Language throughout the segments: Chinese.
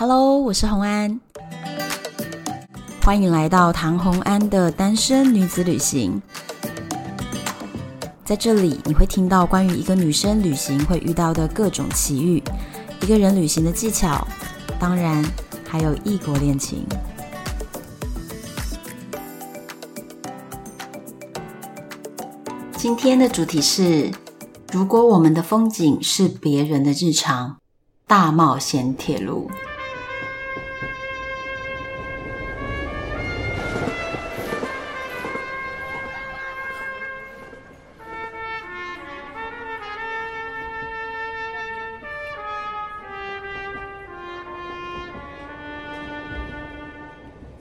Hello，我是洪安，欢迎来到唐洪安的单身女子旅行。在这里，你会听到关于一个女生旅行会遇到的各种奇遇，一个人旅行的技巧，当然还有异国恋情。今天的主题是：如果我们的风景是别人的日常，大冒险铁路。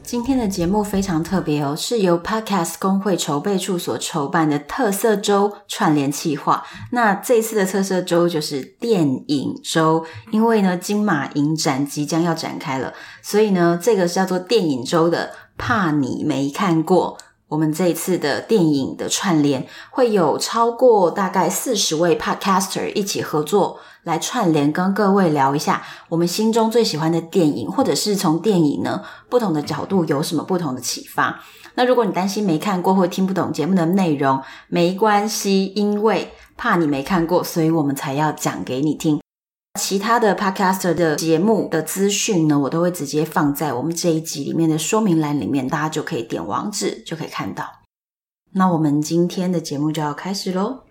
今天的节目非常特别哦，是由 Podcast 公会筹备处所筹办的特色周串联企划。那这一次的特色周就是电影周，因为呢金马影展即将要展开了，所以呢这个是叫做电影周的，怕你没看过。我们这一次的电影的串联会有超过大概四十位 Podcaster 一起合作来串联，跟各位聊一下我们心中最喜欢的电影，或者是从电影呢不同的角度有什么不同的启发。那如果你担心没看过或听不懂节目的内容，没关系，因为怕你没看过，所以我们才要讲给你听。其他的 Podcaster 的节目的资讯呢，我都会直接放在我们这一集里面的说明栏里面，大家就可以点网址就可以看到。那我们今天的节目就要开始喽。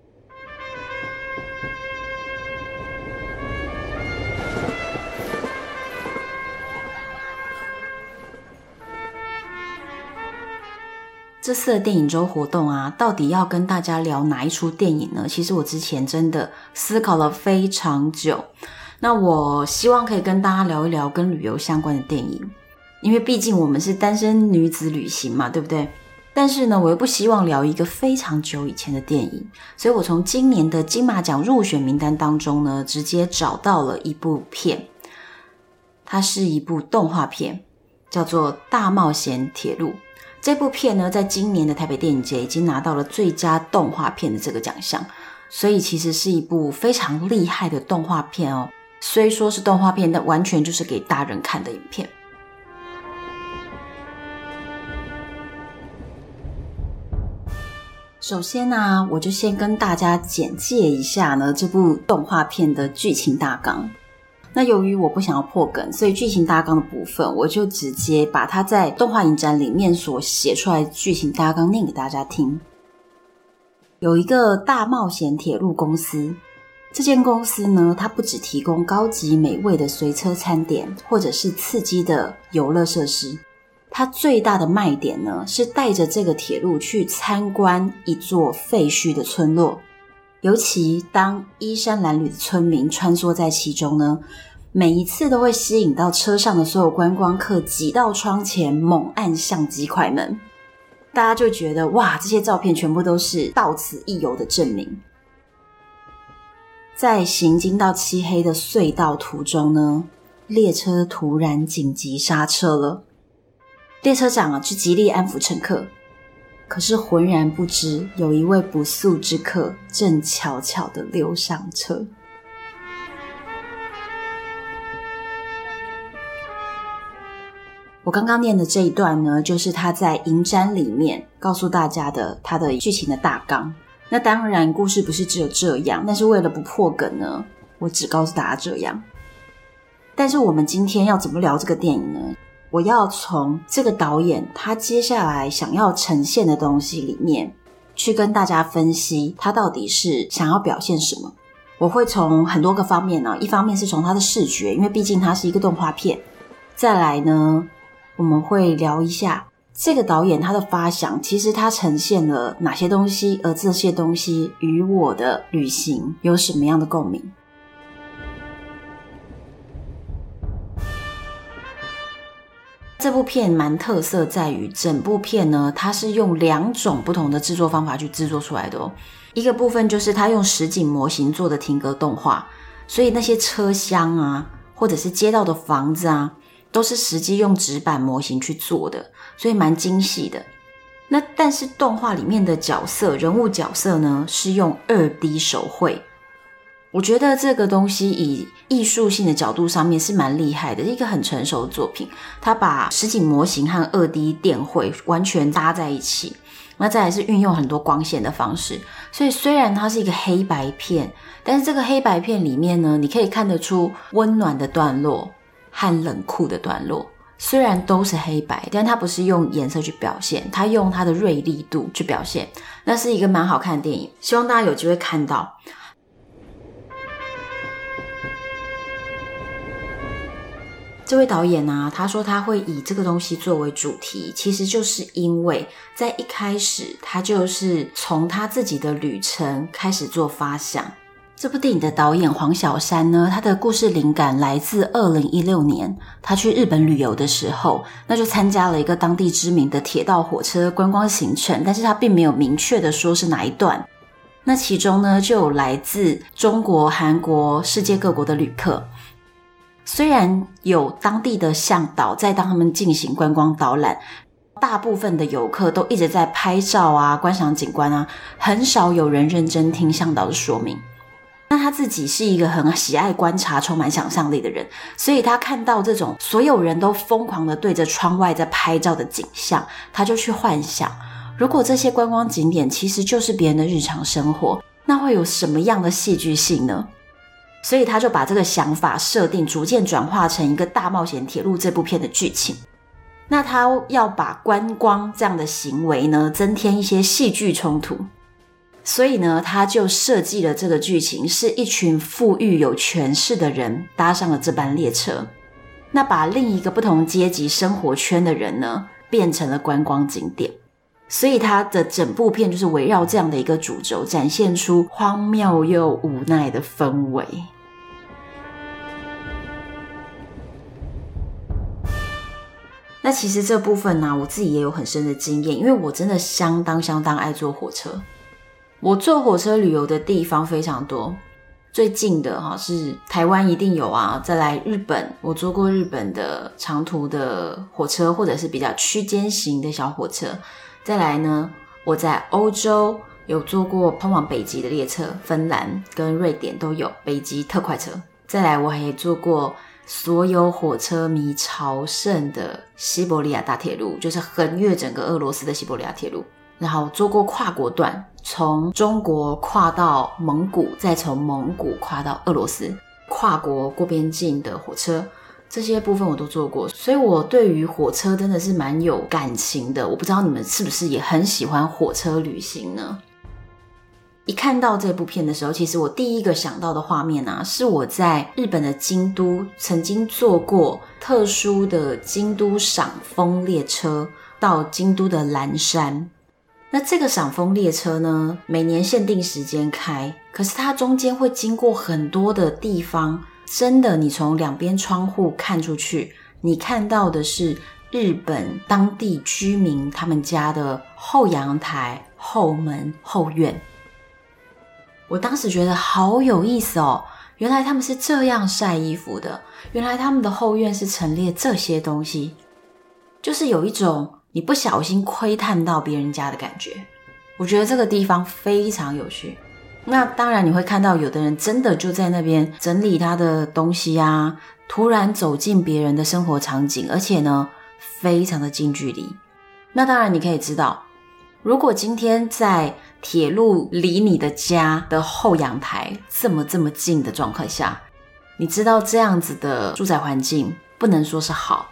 这次的电影周活动啊，到底要跟大家聊哪一出电影呢？其实我之前真的思考了非常久。那我希望可以跟大家聊一聊跟旅游相关的电影，因为毕竟我们是单身女子旅行嘛，对不对？但是呢，我又不希望聊一个非常久以前的电影，所以我从今年的金马奖入选名单当中呢，直接找到了一部片，它是一部动画片，叫做《大冒险铁路》。这部片呢，在今年的台北电影节已经拿到了最佳动画片的这个奖项，所以其实是一部非常厉害的动画片哦。虽说是动画片，但完全就是给大人看的影片。首先呢、我就先跟大家简介一下呢这部动画片的剧情大纲。那由于我不想要破梗，所以剧情大纲的部分，我就直接把它在动画影展里面所写出来剧情大纲念给大家听。有一个大冒险铁路公司。这间公司呢，它不只提供高级美味的随车餐点，或者是刺激的游乐设施，它最大的卖点呢，是带着这个铁路去参观一座废墟的村落。尤其当衣衫褴褛的村民穿梭在其中呢，每一次都会吸引到车上的所有观光客挤到窗前，猛按相机快门。大家就觉得哇，这些照片全部都是到此一游的证明。在行经到漆黑的隧道途中呢，列车突然紧急刹车了。列车长啊，去极力安抚乘客，可是浑然不知有一位不速之客正悄悄地溜上车。我刚刚念的这一段呢，就是他在影展里面告诉大家的他的剧情的大纲。那当然，故事不是只有这样，但是为了不破梗呢，我只告诉大家这样。但是我们今天要怎么聊这个电影呢？我要从这个导演他接下来想要呈现的东西里面，去跟大家分析他到底是想要表现什么。我会从很多个方面呢，一方面是从他的视觉，因为毕竟它是一个动画片。再来呢，我们会聊一下。这个导演他的发想，其实他呈现了哪些东西，而这些东西与我的旅行有什么样的共鸣？这部片蛮特色在于，整部片呢，它是用两种不同的制作方法去制作出来的哦。一个部分就是他用实景模型做的停格动画，所以那些车厢啊，或者是街道的房子啊，都是实际用纸板模型去做的。所以蛮精细的，那但是动画里面的角色人物角色呢，是用二 D 手绘，我觉得这个东西以艺术性的角度上面是蛮厉害的，一个很成熟的作品。它把实景模型和二 D 电绘完全搭在一起，那再来是运用很多光线的方式。所以虽然它是一个黑白片，但是这个黑白片里面呢，你可以看得出温暖的段落和冷酷的段落。虽然都是黑白，但它不是用颜色去表现，它用它的锐利度去表现。那是一个蛮好看的电影，希望大家有机会看到。这位导演呢、啊，他说他会以这个东西作为主题，其实就是因为在一开始他就是从他自己的旅程开始做发想。这部电影的导演黄小山呢，他的故事灵感来自二零一六年，他去日本旅游的时候，那就参加了一个当地知名的铁道火车观光行程，但是他并没有明确的说是哪一段。那其中呢，就有来自中国、韩国、世界各国的旅客。虽然有当地的向导在当他们进行观光导览，大部分的游客都一直在拍照啊、观赏景观啊，很少有人认真听向导的说明。那他自己是一个很喜爱观察、充满想象力的人，所以他看到这种所有人都疯狂地对着窗外在拍照的景象，他就去幻想，如果这些观光景点其实就是别人的日常生活，那会有什么样的戏剧性呢？所以他就把这个想法设定，逐渐转化成一个大冒险铁路这部片的剧情。那他要把观光这样的行为呢，增添一些戏剧冲突。所以呢，他就设计了这个剧情，是一群富裕有权势的人搭上了这班列车，那把另一个不同阶级生活圈的人呢，变成了观光景点。所以他的整部片就是围绕这样的一个主轴，展现出荒谬又无奈的氛围。那其实这部分呢、我自己也有很深的经验，因为我真的相当相当爱坐火车。我坐火车旅游的地方非常多，最近的哈是台湾一定有啊，再来日本，我坐过日本的长途的火车，或者是比较区间型的小火车。再来呢，我在欧洲有坐过通往北极的列车，芬兰跟瑞典都有北极特快车。再来，我还坐过所有火车迷朝圣的西伯利亚大铁路，就是横越整个俄罗斯的西伯利亚铁路。然后坐过跨国段，从中国跨到蒙古，再从蒙古跨到俄罗斯，跨国过边境的火车。这些部分我都做过，所以我对于火车真的是蛮有感情的。我不知道你们是不是也很喜欢火车旅行呢？一看到这部片的时候，其实我第一个想到的画面啊，是我在日本的京都曾经坐过特殊的京都赏枫列车到京都的岚山。那这个赏枫列车呢，每年限定时间开，可是它中间会经过很多的地方。真的，你从两边窗户看出去，你看到的是日本当地居民他们家的后阳台、后门、后院。我当时觉得好有意思哦，原来他们是这样晒衣服的，原来他们的后院是陈列这些东西，就是有一种你不小心窥探到别人家的感觉。我觉得这个地方非常有趣。那当然，你会看到有的人真的就在那边整理他的东西啊，突然走进别人的生活场景，而且呢，非常的近距离。那当然，你可以知道，如果今天在铁路离你的家的后阳台这么这么近的状况下，你知道这样子的住宅环境不能说是好，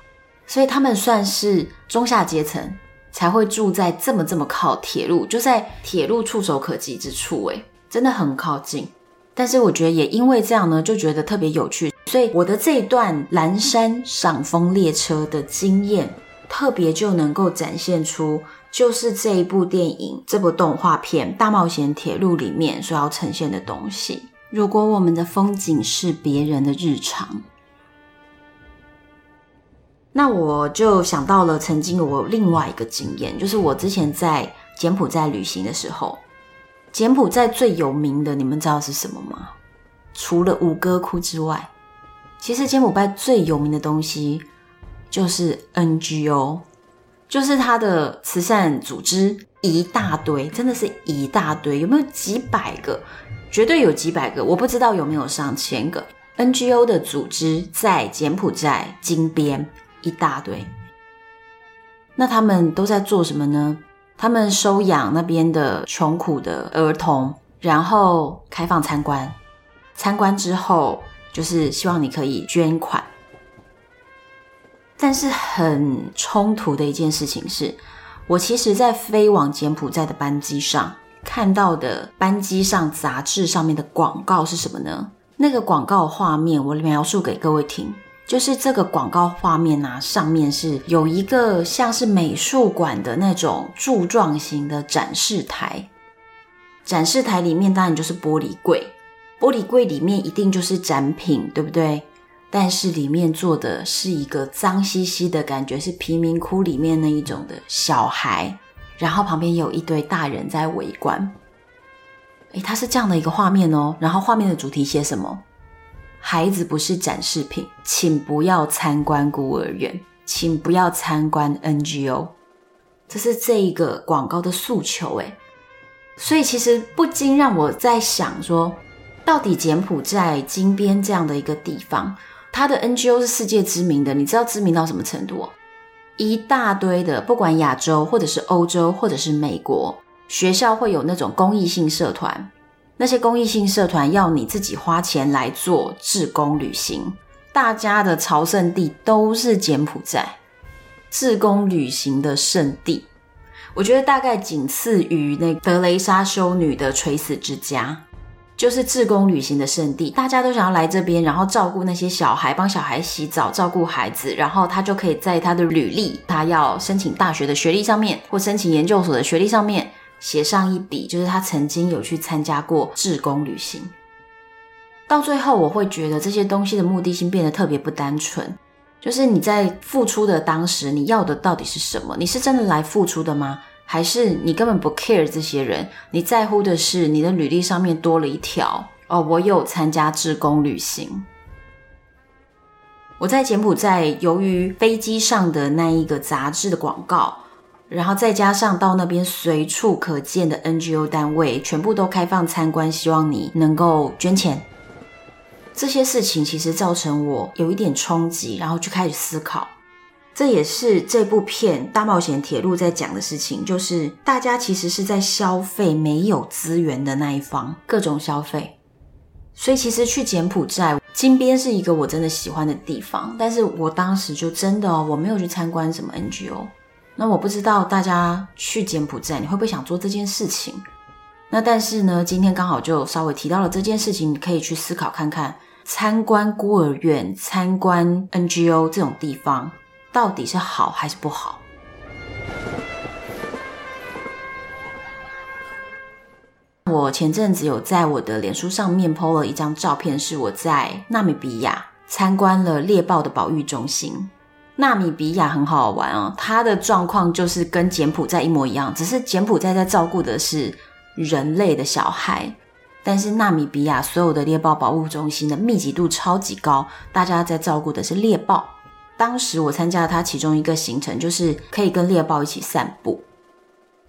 所以他们算是中下阶层才会住在这么这么靠铁路，就在铁路触手可及之处，诶真的很靠近，但是我觉得也因为这样呢，就觉得特别有趣。所以我的这段蓝山赏风列车的经验，特别就能够展现出，就是这一部电影、这部动画片《大冒险铁路》里面所要呈现的东西。如果我们的风景是别人的日常，那我就想到了曾经我另外一个经验，就是我之前在柬埔寨旅行的时候。柬埔寨最有名的，你们知道是什么吗？除了吴哥窟之外，其实柬埔寨最有名的东西就是 NGO，就是它的慈善组织一大堆，真的是一大堆，有没有几百个？绝对有几百个，我不知道有没有上千个 NGO 的组织在柬埔寨金边一大堆。那他们都在做什么呢？他们收养那边的穷苦的儿童，然后开放参观。参观之后，就是希望你可以捐款。但是很冲突的一件事情是，我其实在飞往柬埔寨的班机上看到的班机上杂志上面的广告是什么呢？那个广告画面我描述给各位听，就是这个广告画面啊，上面是有一个像是美术馆的那种柱状型的展示台，展示台里面当然就是玻璃柜，玻璃柜里面一定就是展品，对不对？但是里面坐的是一个脏兮兮的感觉，是贫民窟里面那一种的小孩，然后旁边有一堆大人在围观。诶，它是这样的一个画面哦。然后画面的主题写什么？孩子不是展示品，请不要参观孤儿院，请不要参观 NGO。这是这一个广告的诉求诶。所以其实不禁让我在想说，到底柬埔寨金边这样的一个地方。它的 NGO 是世界知名的，你知道知名到什么程度？一大堆的，不管亚洲或者是欧洲或者是美国，学校会有那种公益性社团，那些公益性社团要你自己花钱来做志工旅行，大家的朝圣地都是柬埔寨，志工旅行的圣地，我觉得大概仅次于那德雷莎修女的垂死之家。就是志工旅行的圣地，大家都想要来这边，然后照顾那些小孩，帮小孩洗澡，照顾孩子，然后他就可以在他的履历，他要申请大学的学历上面，或申请研究所的学历上面写上一笔，就是他曾经有去参加过志工旅行。到最后，我会觉得这些东西的目的性变得特别不单纯，就是你在付出的当时，你要的到底是什么？你是真的来付出的吗？还是你根本不 care 这些人，你在乎的是你的履历上面多了一条哦，我有参加志工旅行。我在柬埔寨，由于飞机上的那一个杂志的广告，然后再加上到那边随处可见的 NGO 单位，全部都开放参观，希望你能够捐钱。这些事情其实造成我有一点冲击，然后就开始思考。这也是这部片《大冒险铁路》在讲的事情，就是大家其实是在消费没有资源的那一方，各种消费。所以其实去柬埔寨金边是一个我真的喜欢的地方，但是我当时就真的哦，我没有去参观什么 NGO。那我不知道大家去柬埔寨你会不会想做这件事情？那但是呢，今天刚好就稍微提到了这件事情，你可以去思考看看，参观孤儿院、参观 NGO 这种地方。到底是好还是不好？我前阵子有在我的脸书上面 po 了一张照片，是我在纳米比亚参观了猎豹的保育中心。纳米比亚很好玩哦，它的状况就是跟柬埔寨一模一样，只是柬埔寨在照顾的是人类的小孩，但是纳米比亚所有的猎豹保护中心的密集度超级高，大家在照顾的是猎豹。当时我参加了它其中一个行程，就是可以跟猎豹一起散步。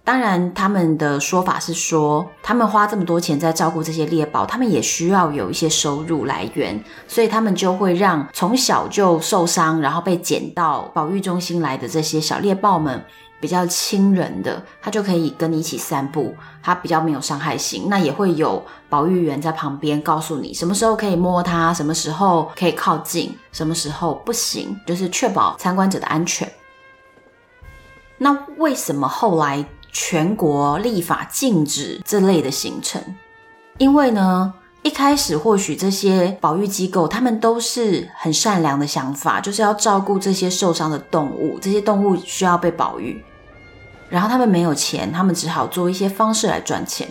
当然，他们的说法是说，他们花这么多钱在照顾这些猎豹，他们也需要有一些收入来源，所以他们就会让从小就受伤，然后被捡到保育中心来的这些小猎豹们。比较亲人的，他就可以跟你一起散步，他比较没有伤害性。那也会有保育员在旁边告诉你什么时候可以摸它，什么时候可以靠近，什么时候不行，就是确保参观者的安全。那为什么后来全国立法禁止这类的行程？因为呢，一开始或许这些保育机构他们都是很善良的想法，就是要照顾这些受伤的动物，这些动物需要被保育。然后他们没有钱，他们只好做一些方式来赚钱。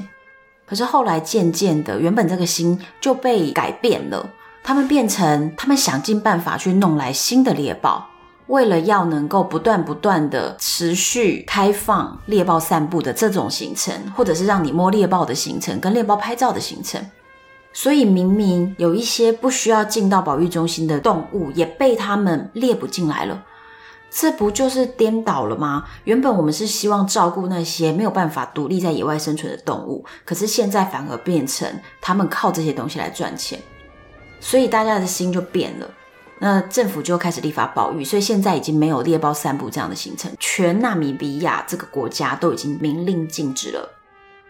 可是后来渐渐的，原本这个心就被改变了，他们变成他们想尽办法去弄来新的猎豹，为了要能够不断不断的持续开放猎豹散步的这种行程，或者是让你摸猎豹的行程，跟猎豹拍照的行程。所以明明有一些不需要进到保育中心的动物，也被他们猎捕进来了。这不就是颠倒了吗？原本我们是希望照顾那些没有办法独立在野外生存的动物，可是现在反而变成他们靠这些东西来赚钱，所以大家的心就变了。那政府就开始立法保育，所以现在已经没有猎豹散步这样的行程，全纳米比亚这个国家都已经明令禁止了。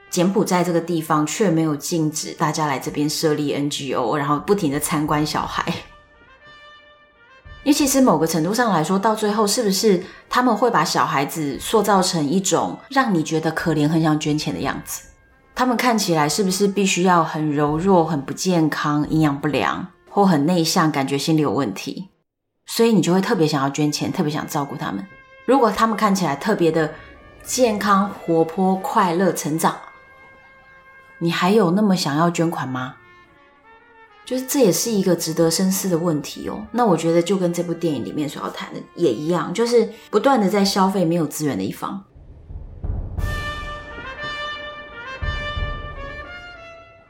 柬埔寨这个地方却没有禁止大家来这边设立 NGO，然后不停的参观小孩。因为其实某个程度上来说，到最后是不是他们会把小孩子塑造成一种让你觉得可怜、很想捐钱的样子？他们看起来是不是必须要很柔弱、很不健康、营养不良，或很内向，感觉心理有问题？所以你就会特别想要捐钱，特别想照顾他们。如果他们看起来特别的健康、活泼、快乐、成长，你还有那么想要捐款吗？就是这也是一个值得深思的问题哦。那我觉得就跟这部电影里面所要谈的也一样，就是不断的在消费没有资源的一方。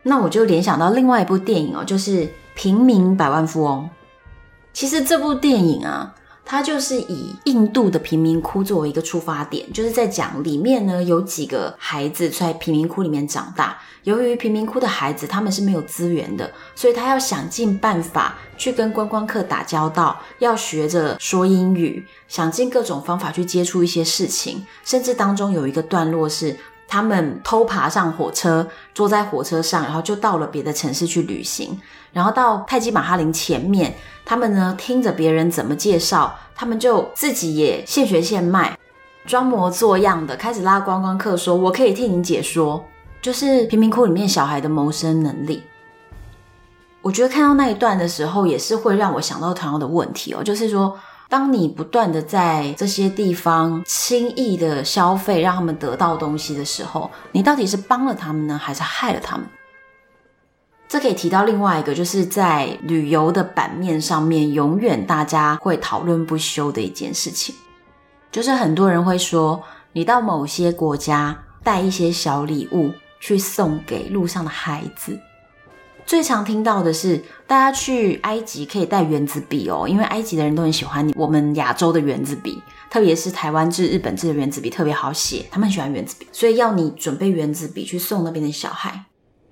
那我就联想到另外一部电影哦，就是《平民百万富翁》。其实这部电影啊。它就是以印度的贫民窟作为一个出发点，就是在讲里面呢有几个孩子在贫民窟里面长大。由于贫民窟的孩子他们是没有资源的，所以他要想尽办法去跟观光客打交道，要学着说英语，想尽各种方法去接触一些事情。甚至当中有一个段落是他们偷爬上火车，坐在火车上，然后就到了别的城市去旅行。然后到泰姬玛哈林前面，他们呢听着别人怎么介绍，他们就自己也现学现卖，装模作样的开始拉观光客说：“我可以替你解说。”就是贫民窟里面小孩的谋生能力。我觉得看到那一段的时候，也是会让我想到同样的问题哦，就是说，当你不断的在这些地方轻易的消费，让他们得到东西的时候，你到底是帮了他们呢，还是害了他们？这可以提到另外一个，就是在旅游的版面上面，永远大家会讨论不休的一件事情，就是很多人会说，你到某些国家带一些小礼物去送给路上的孩子。最常听到的是，大家去埃及可以带原子笔哦，因为埃及的人都很喜欢我们亚洲的原子笔，特别是台湾制、日本制的原子笔特别好写，他们喜欢原子笔，所以要你准备原子笔去送那边的小孩。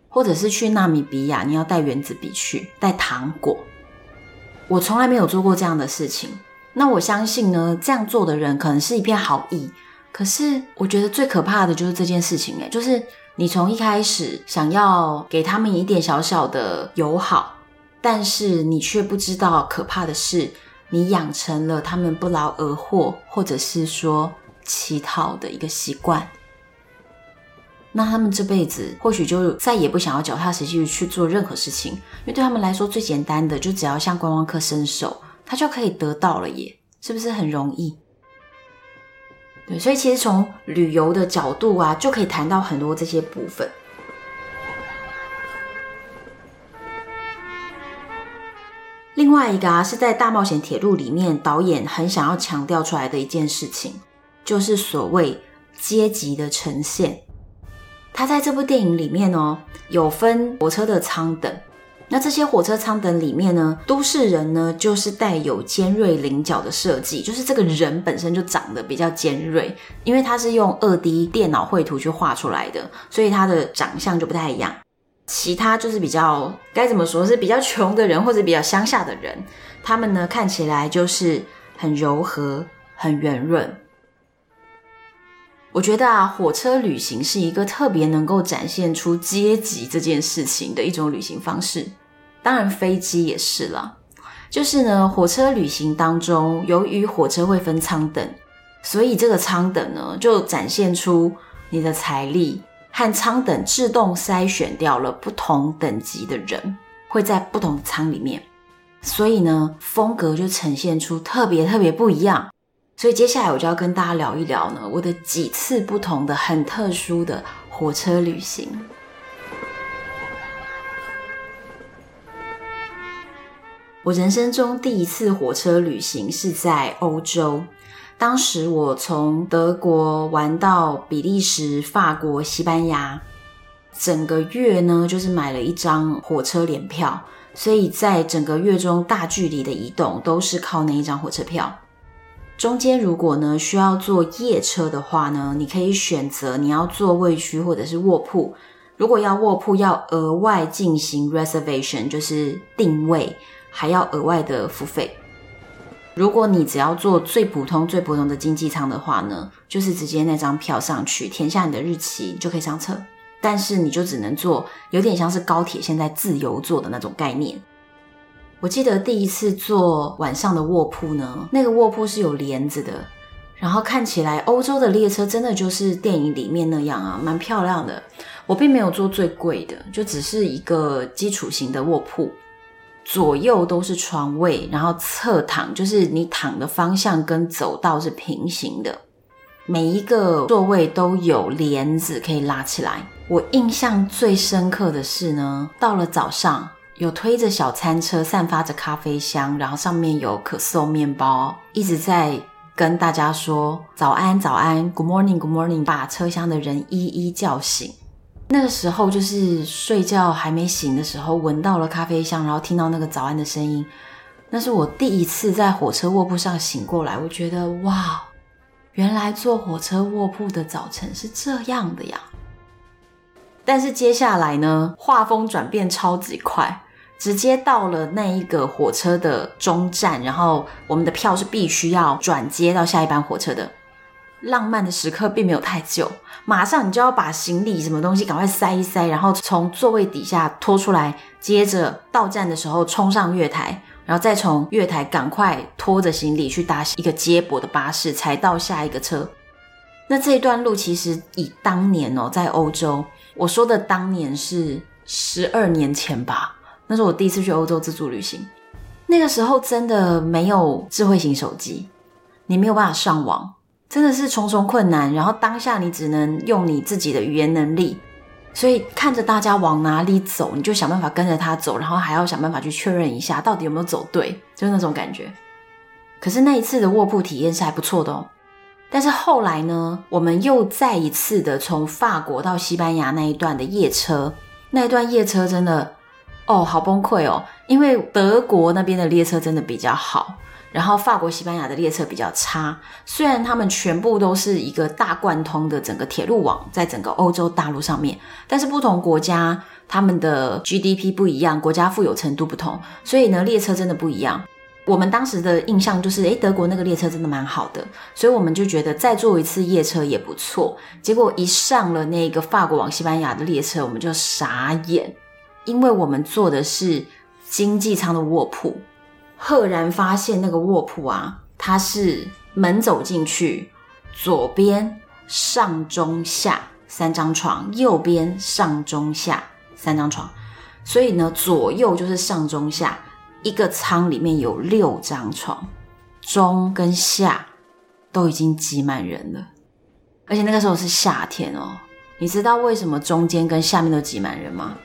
或者是去纳米比亚，你要带原子笔去，带糖果。我从来没有做过这样的事情。那我相信呢，这样做的人可能是一片好意。可是我觉得最可怕的就是这件事情，诶，就是你从一开始想要给他们一点小小的友好，但是你却不知道可怕的是，你养成了他们不劳而获，或者是说乞讨的一个习惯。那他们这辈子或许就再也不想要脚踏实地去做任何事情，因为对他们来说最简单的就只要向观光客伸手，他就可以得到了耶，是不是很容易？对，所以其实从旅游的角度啊，就可以谈到很多这些部分。另外一个啊，是在大冒险铁路里面，导演很想要强调出来的一件事情，就是所谓阶级的呈现。他在这部电影里面哦，有分火车的舱等。那这些火车舱等里面呢，都市人呢就是带有尖锐棱角的设计，就是这个人本身就长得比较尖锐，因为他是用二 D 电脑绘图去画出来的，所以他的长相就不太一样。其他就是比较该怎么说，是比较穷的人或者比较乡下的人，他们呢看起来就是很柔和、很圆润。我觉得啊，火车旅行是一个特别能够展现出阶级这件事情的一种旅行方式。当然，飞机也是啦。就是呢，火车旅行当中，由于火车会分舱等，所以这个舱等呢，就展现出你的财力和舱等自动筛选掉了不同等级的人，会在不同舱里面，所以呢，风格就呈现出特别特别不一样。所以接下来我就要跟大家聊一聊呢，我的几次不同的很特殊的火车旅行。我人生中第一次火车旅行是在欧洲，当时我从德国玩到比利时、法国、西班牙，整个月呢就是买了一张火车联票，所以在整个月中大距离的移动都是靠那一张火车票。中间如果呢需要坐夜车的话呢，你可以选择你要座位区或者是卧铺。如果要卧铺，要额外进行 reservation，就是定位，还要额外的付费。如果你只要坐最普通、最普通的经济舱的话呢，就是直接那张票上去，填下你的日期就可以上车。但是你就只能坐，有点像是高铁现在自由坐的那种概念。我记得第一次坐晚上的卧铺呢，那个卧铺是有帘子的，然后看起来欧洲的列车真的就是电影里面那样啊，蛮漂亮的。我并没有坐最贵的，就只是一个基础型的卧铺，左右都是床位，然后侧躺，就是你躺的方向跟走道是平行的，每一个座位都有帘子可以拉起来。我印象最深刻的是呢，到了早上。有推着小餐车，散发着咖啡香，然后上面有可颂面包，一直在跟大家说早安早安，Good morning Good morning，把车厢的人一一叫醒。那个时候就是睡觉还没醒的时候，闻到了咖啡香，然后听到那个早安的声音，那是我第一次在火车卧铺上醒过来。我觉得哇，原来坐火车卧铺的早晨是这样的呀。但是接下来呢，画风转变超级快。直接到了那一个火车的终站，然后我们的票是必须要转接到下一班火车的。浪漫的时刻并没有太久，马上你就要把行李什么东西赶快塞一塞，然后从座位底下拖出来，接着到站的时候冲上月台，然后再从月台赶快拖着行李去搭一个接驳的巴士，才到下一个车。那这一段路其实以当年哦，在欧洲，我说的当年是十二年前吧。那是我第一次去欧洲自助旅行，那个时候真的没有智慧型手机，你没有办法上网，真的是重重困难。然后当下你只能用你自己的语言能力，所以看着大家往哪里走，你就想办法跟着他走，然后还要想办法去确认一下到底有没有走对，就是那种感觉。可是那一次的卧铺体验是还不错的哦。但是后来呢，我们又再一次的从法国到西班牙那一段的夜车，那一段夜车真的。哦，好崩溃哦！因为德国那边的列车真的比较好，然后法国、西班牙的列车比较差。虽然他们全部都是一个大贯通的整个铁路网，在整个欧洲大陆上面，但是不同国家他们的 GDP 不一样，国家富有程度不同，所以呢，列车真的不一样。我们当时的印象就是，诶，德国那个列车真的蛮好的，所以我们就觉得再坐一次夜车也不错。结果一上了那个法国往西班牙的列车，我们就傻眼。因为我们坐的是经济舱的卧铺，赫然发现那个卧铺啊，它是门走进去，左边上中下三张床，右边上中下三张床，所以呢，左右就是上中下一个舱里面有六张床，中跟下都已经挤满人了，而且那个时候是夏天哦，你知道为什么中间跟下面都挤满人吗？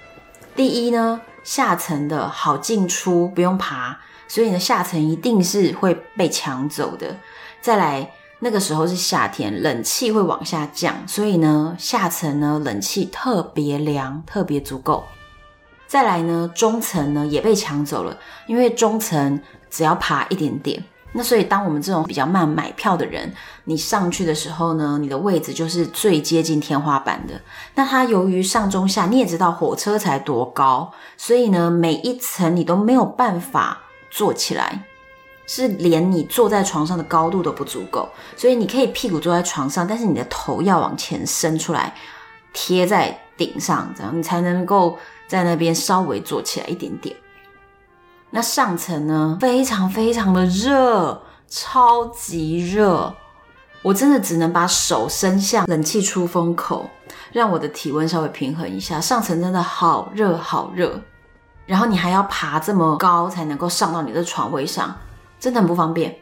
第一呢，下层的好进出不用爬，所以呢，下层一定是会被抢走的。再来，那个时候是夏天，冷气会往下降，所以呢，下层呢冷气特别凉，特别足够。再来呢，中层呢也被抢走了，因为中层只要爬一点点。那所以，当我们这种比较慢买票的人，你上去的时候呢，你的位置就是最接近天花板的。那它由于上中下，你也知道火车才多高，所以呢，每一层你都没有办法坐起来，是连你坐在床上的高度都不足够。所以你可以屁股坐在床上，但是你的头要往前伸出来，贴在顶上，这样你才能够在那边稍微坐起来一点点。那上层呢，非常非常的热，超级热，我真的只能把手伸向冷气出风口，让我的体温稍微平衡一下。上层真的好热好热，然后你还要爬这么高才能够上到你的床位上，真的很不方便。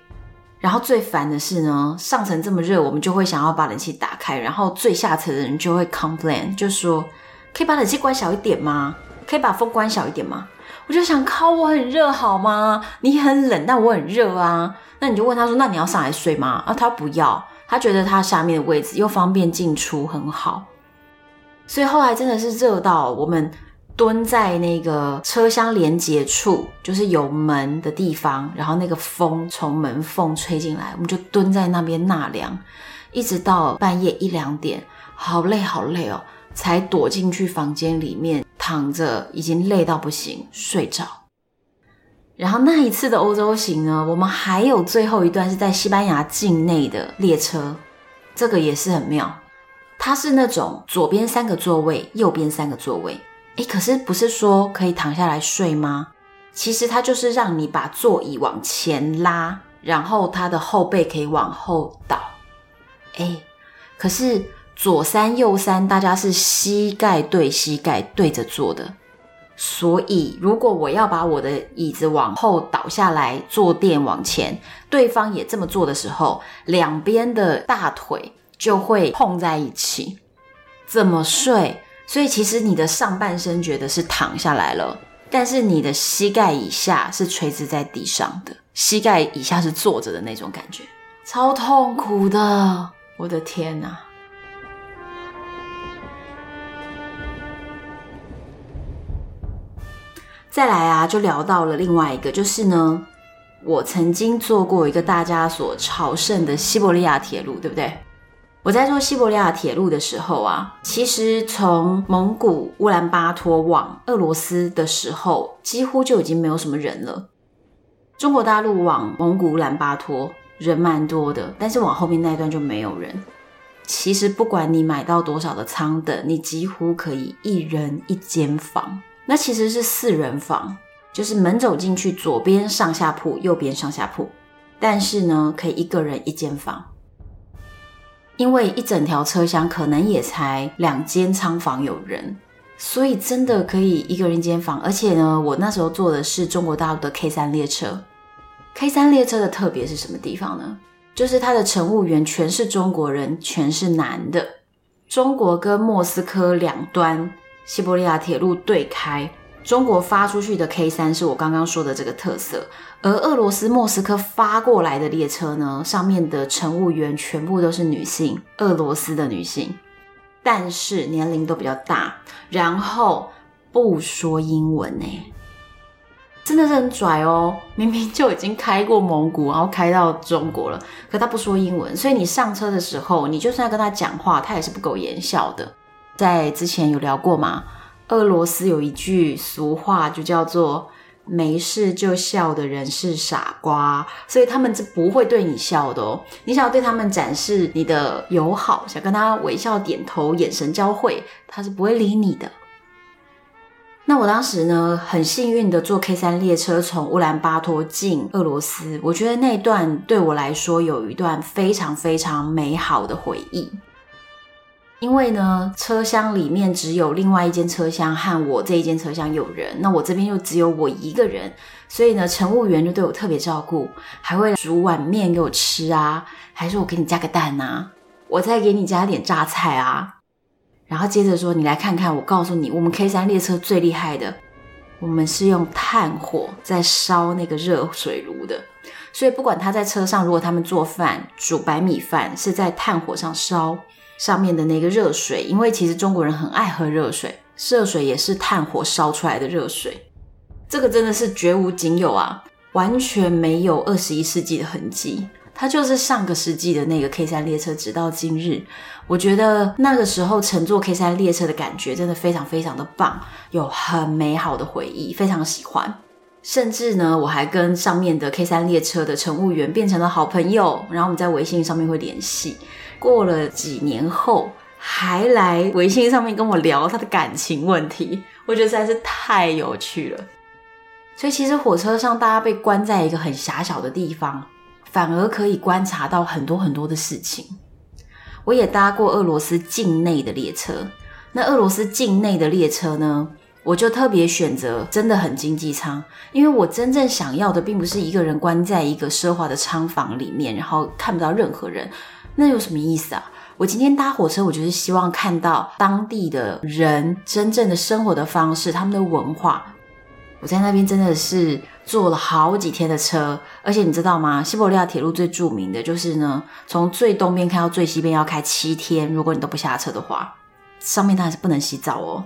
然后最烦的是呢，上层这么热，我们就会想要把冷气打开，然后最下层的人就会 complain，就说可以把冷气关小一点吗？可以把风关小一点吗？我就想靠，我很热好吗？你很冷，但我很热啊。那你就问他说：“那你要上来睡吗？”啊，他不要，他觉得他下面的位置又方便进出，很好。所以后来真的是热到我们蹲在那个车厢连接处，就是有门的地方，然后那个风从门缝吹进来，我们就蹲在那边纳凉，一直到半夜一两点，好累好累哦，才躲进去房间里面躺着，已经累到不行，睡着。然后那一次的欧洲行呢，我们还有最后一段是在西班牙境内的列车，这个也是很妙。它是那种左边三个座位，右边三个座位。诶，可是不是说可以躺下来睡吗？其实它就是让你把座椅往前拉，然后它的后背可以往后倒。诶，可是左三右三，大家是膝盖对膝盖对着坐的。所以，如果我要把我的椅子往后倒下来，坐垫往前，对方也这么做的时候，两边的大腿就会碰在一起。怎么睡？所以，其实你的上半身觉得是躺下来了，但是你的膝盖以下是垂直在地上的，膝盖以下是坐着的那种感觉，超痛苦的。我的天哪！再来啊，就聊到了另外一个，就是呢，我曾经做过一个大家所朝圣的西伯利亚铁路，对不对？我在坐西伯利亚铁路的时候啊，其实从蒙古乌兰巴托往俄罗斯的时候，几乎就已经没有什么人了。中国大陆往蒙古乌兰巴托人蛮多的，但是往后面那一段就没有人。其实不管你买到多少的舱等，你几乎可以一人一间房。那其实是四人房，就是门走进去，左边上下铺，右边上下铺。但是呢，可以一个人一间房，因为一整条车厢可能也才两间仓房有人，所以真的可以一个人一间房。而且呢，我那时候坐的是中国大陆的 K 三列车。K 三列车的特别是什么地方呢？就是它的乘务员全是中国人，全是男的。中国跟莫斯科两端。西伯利亚铁路对开，中国发出去的 K 三是我刚刚说的这个特色，而俄罗斯莫斯科发过来的列车呢，上面的乘务员全部都是女性，俄罗斯的女性，但是年龄都比较大，然后不说英文呢，真的是很拽哦，明明就已经开过蒙古，然后开到中国了，可他不说英文，所以你上车的时候，你就算要跟他讲话，他也是不苟言笑的。在之前有聊过嘛？俄罗斯有一句俗话，就叫做“没事就笑的人是傻瓜”，所以他们是不会对你笑的哦。你想要对他们展示你的友好，想跟他微笑点头、眼神交汇，他是不会理你的。那我当时呢，很幸运的坐 K 三列车从乌兰巴托进俄罗斯，我觉得那段对我来说有一段非常非常美好的回忆。因为呢，车厢里面只有另外一间车厢和我这一间车厢有人，那我这边又只有我一个人，所以呢，乘务员就对我特别照顾，还会煮碗面给我吃啊，还是我给你加个蛋啊，我再给你加点榨菜啊，然后接着说，你来看看，我告诉你，我们 K 三列车最厉害的，我们是用炭火在烧那个热水炉的，所以不管他在车上，如果他们做饭煮白米饭是在炭火上烧。上面的那个热水，因为其实中国人很爱喝热水，热水也是炭火烧出来的热水，这个真的是绝无仅有啊，完全没有二十一世纪的痕迹，它就是上个世纪的那个 K 三列车，直到今日，我觉得那个时候乘坐 K 三列车的感觉真的非常非常的棒，有很美好的回忆，非常喜欢，甚至呢，我还跟上面的 K 三列车的乘务员变成了好朋友，然后我们在微信上面会联系。过了几年后，还来微信上面跟我聊他的感情问题，我觉得实在是太有趣了。所以其实火车上大家被关在一个很狭小的地方，反而可以观察到很多很多的事情。我也搭过俄罗斯境内的列车，那俄罗斯境内的列车呢，我就特别选择真的很经济舱，因为我真正想要的并不是一个人关在一个奢华的舱房里面，然后看不到任何人。那有什么意思啊？我今天搭火车，我就是希望看到当地的人真正的生活的方式，他们的文化。我在那边真的是坐了好几天的车，而且你知道吗？西伯利亚铁路最著名的就是呢，从最东边开到最西边要开七天，如果你都不下车的话，上面当然是不能洗澡哦。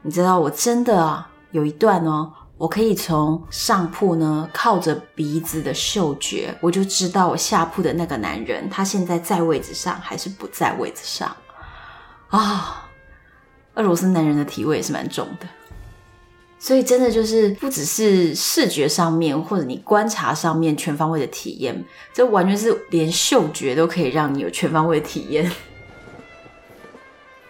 你知道，我真的啊，有一段哦，我可以从上铺呢靠着鼻子的嗅觉，我就知道我下铺的那个男人他现在在位置上还是不在位置上啊。俄罗斯男人的体味也是蛮重的。所以真的就是不只是视觉上面，或者你观察上面全方位的体验，这完全是连嗅觉都可以让你有全方位体验。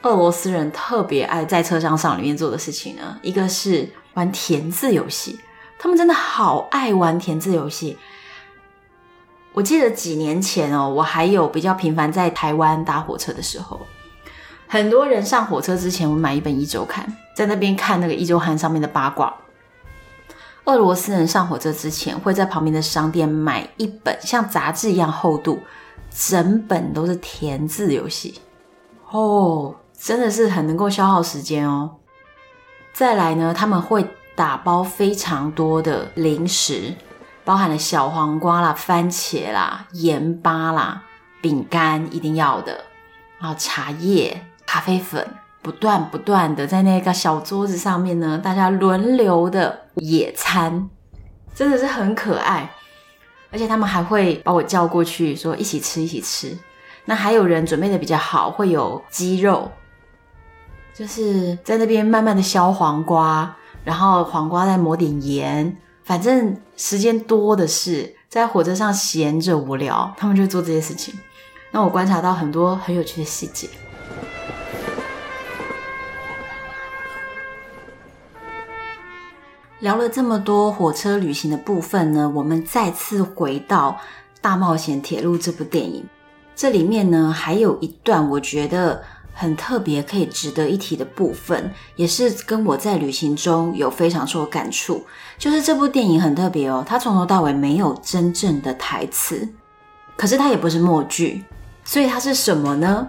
俄罗斯人特别爱在车厢上里面做的事情呢，一个是玩填字游戏，他们真的好爱玩填字游戏。我记得几年前哦，我还有比较频繁在台湾搭火车的时候。很多人上火车之前，我买一本《一周刊》，在那边看那个《一周刊》上面的八卦。俄罗斯人上火车之前，会在旁边的商店买一本像杂志一样厚度，整本都是填字游戏。哦，真的是很能够消耗时间哦。再来呢，他们会打包非常多的零食，包含了小黄瓜啦、番茄啦、盐巴啦、饼干，一定要的，然后茶叶。咖啡粉不断不断的在那个小桌子上面呢，大家轮流的野餐，真的是很可爱。而且他们还会把我叫过去说一起吃一起吃。那还有人准备的比较好，会有鸡肉，就是在那边慢慢的削黄瓜，然后黄瓜再抹点盐，反正时间多的是，在火车上闲着无聊，他们就做这些事情。那我观察到很多很有趣的细节。聊了这么多火车旅行的部分呢，我们再次回到《大冒险铁路》这部电影。这里面呢，还有一段我觉得很特别，可以值得一提的部分，也是跟我在旅行中有非常受感触。就是这部电影很特别哦，它从头到尾没有真正的台词，可是它也不是默剧，所以它是什么呢？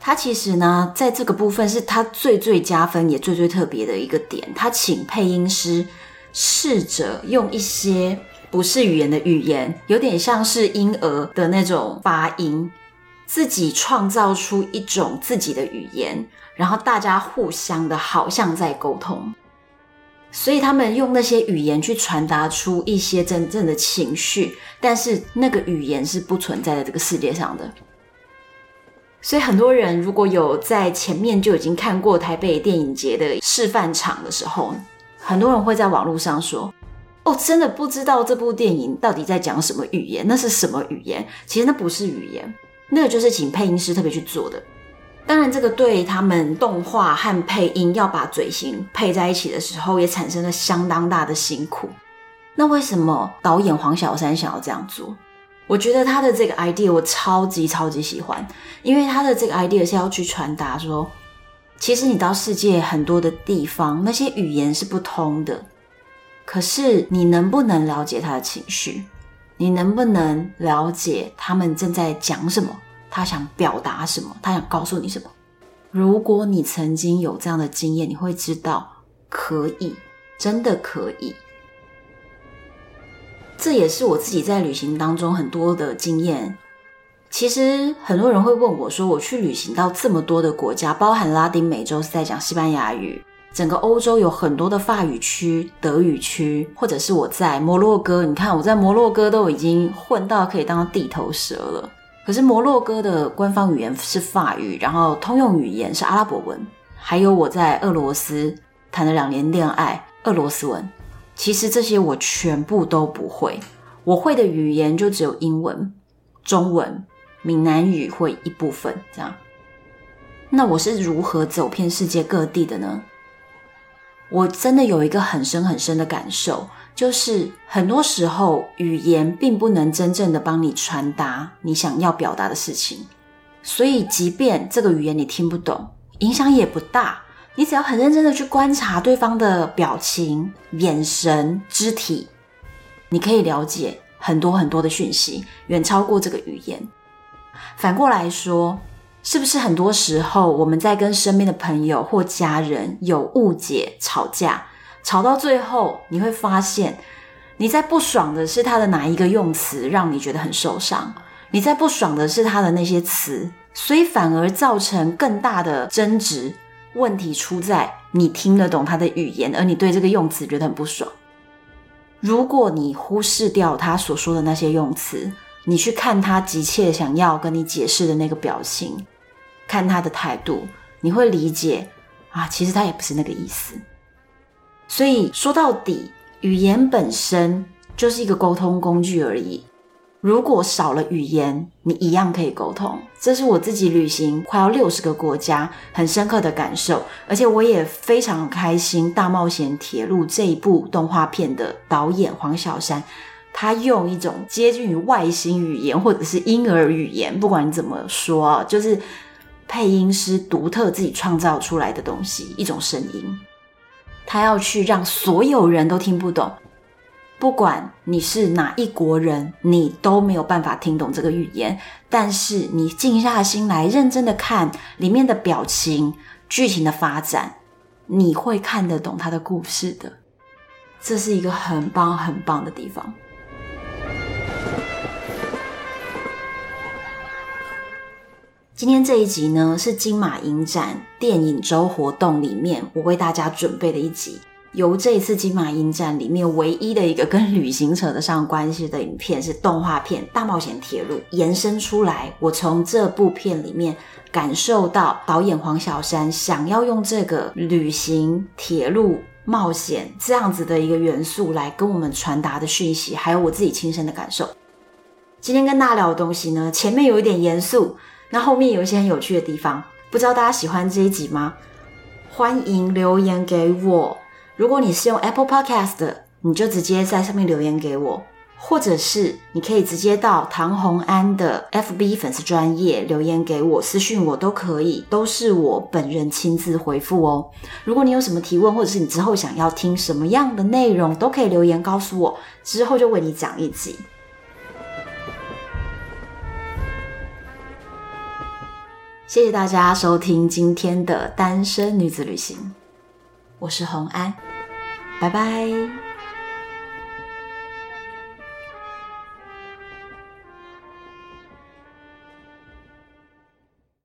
它其实呢，在这个部分是他最最加分也最最特别的一个点。他请配音师试着用一些不是语言的语言，有点像是婴儿的那种发音，自己创造出一种自己的语言，然后大家互相的好像在沟通。所以他们用那些语言去传达出一些真正的情绪，但是那个语言是不存在在这个世界上的。所以很多人如果有在前面就已经看过台北电影节的示范场的时候，很多人会在网络上说：“哦，真的不知道这部电影到底在讲什么语言？那是什么语言？”其实那不是语言，那个就是请配音师特别去做的。当然，这个对他们动画和配音要把嘴型配在一起的时候，也产生了相当大的辛苦。那为什么导演黄小山想要这样做？我觉得他的这个 idea 我超级超级喜欢，因为他的这个 idea 是要去传达说，其实你到世界很多的地方，那些语言是不通的，可是你能不能了解他的情绪？你能不能了解他们正在讲什么？他想表达什么？他想告诉你什么？如果你曾经有这样的经验，你会知道，可以，真的可以。这也是我自己在旅行当中很多的经验。其实很多人会问我说：“我去旅行到这么多的国家，包含拉丁美洲是在讲西班牙语，整个欧洲有很多的法语区、德语区，或者是我在摩洛哥，你看我在摩洛哥都已经混到可以当地头蛇了。可是摩洛哥的官方语言是法语，然后通用语言是阿拉伯文，还有我在俄罗斯谈了两年恋爱，俄罗斯文。”其实这些我全部都不会，我会的语言就只有英文、中文、闽南语会一部分这样。那我是如何走遍世界各地的呢？我真的有一个很深很深的感受，就是很多时候语言并不能真正的帮你传达你想要表达的事情，所以即便这个语言你听不懂，影响也不大。你只要很认真的去观察对方的表情、眼神、肢体，你可以了解很多很多的讯息，远超过这个语言。反过来说，是不是很多时候我们在跟身边的朋友或家人有误解、吵架，吵到最后，你会发现你在不爽的是他的哪一个用词让你觉得很受伤，你在不爽的是他的那些词，所以反而造成更大的争执。问题出在你听得懂他的语言，而你对这个用词觉得很不爽。如果你忽视掉他所说的那些用词，你去看他急切想要跟你解释的那个表情，看他的态度，你会理解啊，其实他也不是那个意思。所以说到底，语言本身就是一个沟通工具而已。如果少了语言，你一样可以沟通。这是我自己旅行快要六十个国家很深刻的感受，而且我也非常开心。《大冒险铁路》这一部动画片的导演黄小山，他用一种接近于外星语言或者是婴儿语言，不管你怎么说，就是配音师独特自己创造出来的东西，一种声音，他要去让所有人都听不懂。不管你是哪一国人，你都没有办法听懂这个语言。但是你静下心来，认真的看里面的表情、剧情的发展，你会看得懂他的故事的。这是一个很棒、很棒的地方。今天这一集呢，是金马影展电影周活动里面我为大家准备的一集。由这一次金马影展里面唯一的一个跟旅行扯得上关系的影片是动画片《大冒险铁路》延伸出来，我从这部片里面感受到导演黄小山想要用这个旅行、铁路、冒险这样子的一个元素来跟我们传达的讯息，还有我自己亲身的感受。今天跟大家聊的东西呢，前面有一点严肃，那后面有一些很有趣的地方，不知道大家喜欢这一集吗？欢迎留言给我。如果你是用 Apple Podcast 的，你就直接在上面留言给我，或者是你可以直接到唐红安的 FB 粉丝专页留言给我，私讯我都可以，都是我本人亲自回复哦。如果你有什么提问，或者是你之后想要听什么样的内容，都可以留言告诉我，之后就为你讲一集。谢谢大家收听今天的单身女子旅行。我是红安，拜拜。